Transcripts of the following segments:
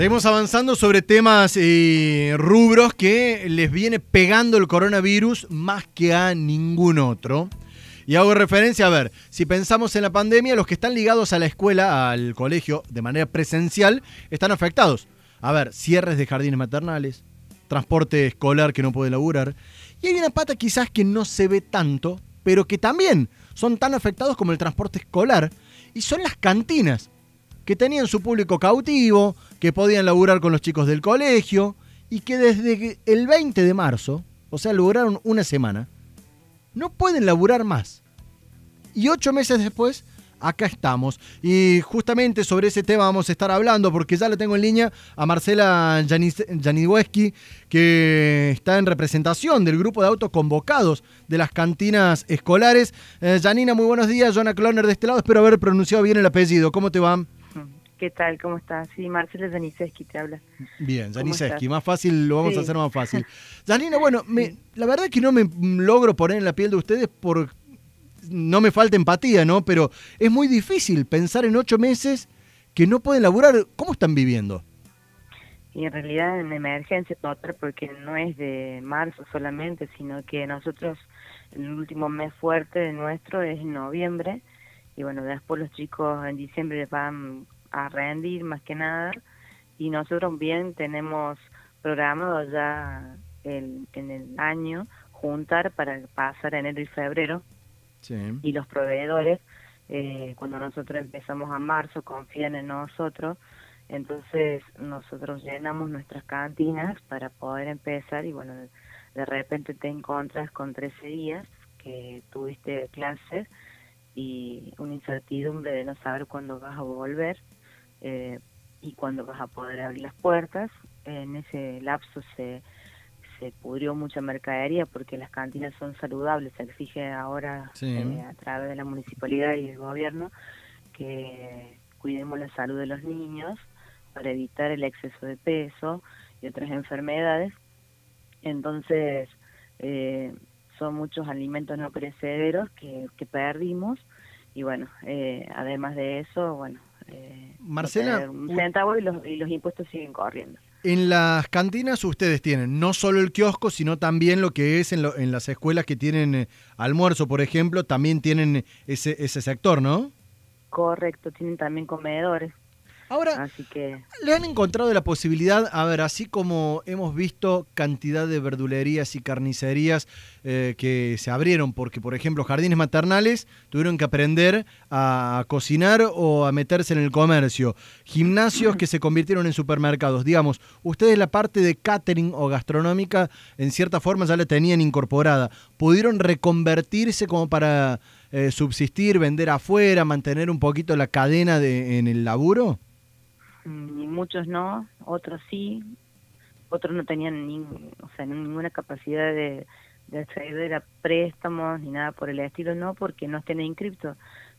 Seguimos avanzando sobre temas y rubros que les viene pegando el coronavirus más que a ningún otro. Y hago referencia, a ver, si pensamos en la pandemia, los que están ligados a la escuela, al colegio, de manera presencial, están afectados. A ver, cierres de jardines maternales, transporte escolar que no puede laburar. Y hay una pata quizás que no se ve tanto, pero que también son tan afectados como el transporte escolar, y son las cantinas, que tenían su público cautivo, que podían laburar con los chicos del colegio, y que desde el 20 de marzo, o sea, lograron una semana, no pueden laburar más. Y ocho meses después, acá estamos. Y justamente sobre ese tema vamos a estar hablando, porque ya le tengo en línea a Marcela Janiweski, que está en representación del grupo de autoconvocados de las cantinas escolares. Eh, Janina, muy buenos días. Jonah Cloner de este lado. Espero haber pronunciado bien el apellido. ¿Cómo te va? ¿Qué tal? ¿Cómo estás? Sí, Marcela Janiseski te habla. Bien, Janiseski, más fácil, lo vamos a hacer más fácil. Janina, bueno, me, la verdad es que no me logro poner en la piel de ustedes por... No me falta empatía, ¿no? Pero es muy difícil pensar en ocho meses que no pueden laburar. ¿Cómo están viviendo? Y en realidad en emergencia total, porque no es de marzo solamente, sino que nosotros el último mes fuerte de nuestro es en noviembre, y bueno, después los chicos en diciembre van a rendir más que nada. Y nosotros bien tenemos programado ya el, en el año juntar para pasar enero y febrero. Y los proveedores eh, cuando nosotros empezamos a marzo confían en nosotros. Entonces nosotros llenamos nuestras cantinas para poder empezar y bueno de repente te encuentras con 13 días que tuviste clases y una incertidumbre de no saber cuándo vas a volver eh, y cuando vas a poder abrir las puertas. En ese lapso se, se pudrió mucha mercadería porque las cantinas son saludables. Se exige ahora eh, a través de la municipalidad y el gobierno que cuidemos la salud de los niños para evitar el exceso de peso y otras enfermedades. Entonces, eh, son muchos alimentos no perecederos que, que perdimos y bueno, además de eso, bueno, eh, Marcela, un centavo y los, impuestos siguen corriendo. En las cantinas ustedes tienen no solo el kiosco, sino también lo que es en, en las escuelas que tienen eh, almuerzo, por ejemplo, también tienen ese, ese sector, ¿no? Correcto, tienen también comedores. Ahora, así que... ¿le han encontrado la posibilidad, a ver, así como hemos visto cantidad de verdulerías y carnicerías eh, que se abrieron, porque por ejemplo jardines maternales tuvieron que aprender a cocinar o a meterse en el comercio, gimnasios que se convirtieron en supermercados, digamos, ustedes la parte de catering o gastronómica en cierta forma ya la tenían incorporada, ¿pudieron reconvertirse como para eh, subsistir, vender afuera, mantener un poquito la cadena de, en el laburo? Y muchos no, otros sí, otros no tenían ni, o sea, ninguna capacidad de, de acceder a préstamos ni nada por el estilo, no porque no estén inscriptos,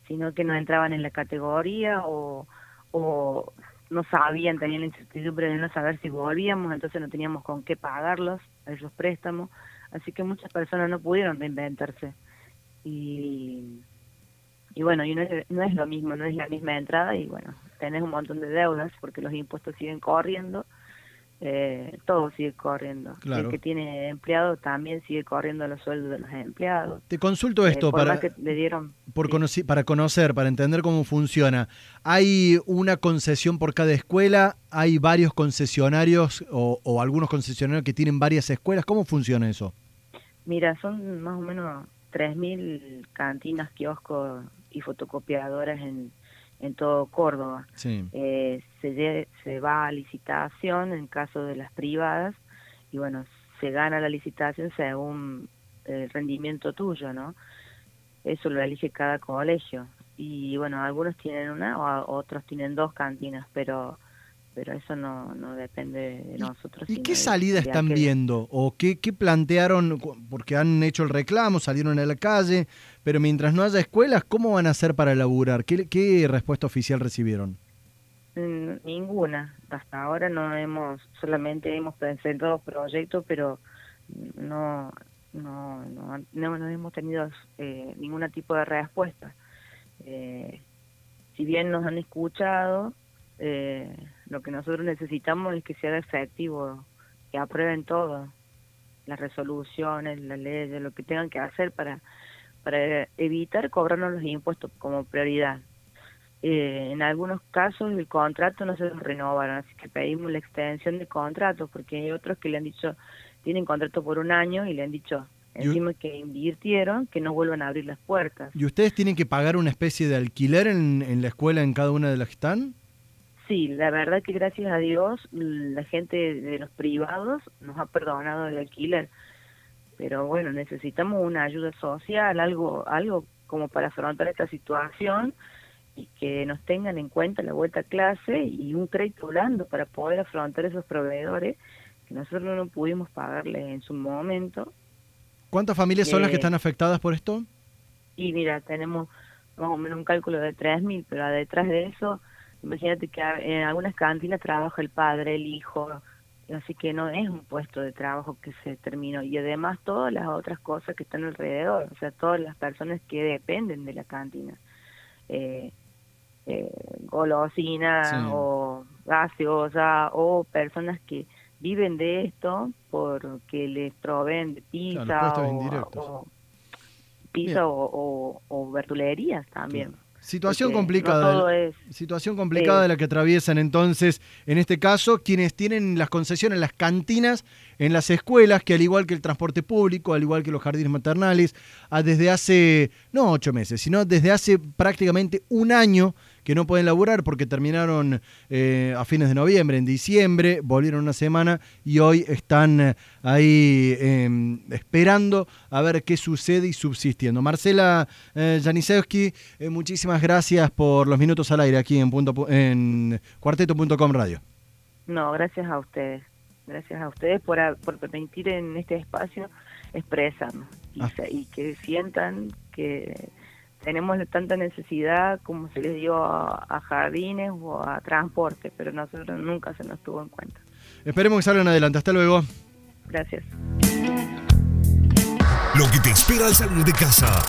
sino que no entraban en la categoría o, o no sabían, tenían la incertidumbre de no saber si volvíamos, entonces no teníamos con qué pagarlos, esos préstamos, así que muchas personas no pudieron reinventarse. Y, y bueno, y no es, no es lo mismo, no es la misma entrada y bueno, tenés un montón de deudas porque los impuestos siguen corriendo, eh, todo sigue corriendo. El que tiene empleado también sigue corriendo los sueldos de los empleados. Te consulto esto eh, para, que le dieron, por para conocer, para entender cómo funciona. ¿Hay una concesión por cada escuela? ¿Hay varios concesionarios o, o algunos concesionarios que tienen varias escuelas? ¿Cómo funciona eso? Mira, son más o menos 3.000 cantinas, kioscos y fotocopiadoras en, en todo Córdoba. Eh, se, se va a licitación en caso de las privadas y bueno, se gana la licitación según el rendimiento tuyo, ¿no? Eso lo elige cada colegio. Y bueno, algunos tienen una o otros tienen dos cantinas, pero pero eso no, no depende de nosotros. ¿Y qué salida están viendo? ¿O qué, qué plantearon? Porque han hecho el reclamo, salieron a la calle, pero mientras no haya escuelas, ¿cómo van a hacer para laburar? ¿Qué, qué respuesta oficial recibieron? Mm, ninguna. Hasta ahora no hemos, solamente hemos presentado proyectos, pero no, no, no, no, hemos tenido eh, ningún tipo de respuesta. Eh, si bien nos han escuchado, eh, Lo que nosotros necesitamos es que sea efectivo, que aprueben todo, las resoluciones, las leyes, lo que tengan que hacer para, para evitar cobrarnos los impuestos como prioridad. Eh, en algunos casos el contrato no se los renovaron, así que pedimos la extensión de contrato, porque hay otros que le han dicho, tienen contrato por un año y le han dicho, encima que invirtieron, que no vuelvan a abrir las puertas. ¿Y ustedes tienen que pagar una especie de alquiler en, en la escuela en cada una de las que están? Sí, la verdad que gracias a Dios la gente de los privados nos ha perdonado el alquiler, pero bueno, necesitamos una ayuda social, algo, algo como para afrontar esta situación y que nos tengan en cuenta la vuelta a clase y un crédito blando para poder afrontar esos proveedores que nosotros no pudimos pagarle en su momento. ¿Cuántas familias son las que están afectadas por esto? Y mira, tenemos más o menos un cálculo de 3.000, pero detrás de eso Imagínate que en algunas cantinas trabaja el padre, el hijo, así que no es un puesto de trabajo que se terminó. Y además todas las otras cosas que están alrededor, o sea, todas las personas que dependen de la cantina. Eh, eh, golosina o gaseosa o personas que viven de esto porque les proveen de pizza o, pizza o, o, verdulerías también. Situación complicada. situación complicada de la que atraviesan entonces, en este caso, quienes tienen las concesiones, las cantinas en las escuelas, que al igual que el transporte público, al igual que los jardines maternales, desde hace, no ocho meses, sino desde hace prácticamente un año que no pueden laburar porque terminaron eh, a fines de noviembre, en diciembre, volvieron una semana y hoy están eh, ahí em, esperando a ver qué sucede y subsistiendo. Marcela eh, Janisewski, muchísimas gracias por los minutos al aire aquí en, punto, en cuarteto.com radio. No, gracias a ustedes. Gracias a ustedes por, por permitir en este espacio expresarnos y, ah. y que sientan que tenemos tanta necesidad como se les dio a, jardines o a transporte, pero nosotros nunca se nos tuvo en cuenta. Esperemos que salgan adelante. Hasta luego. Gracias. Lo que te espera al salir de casa.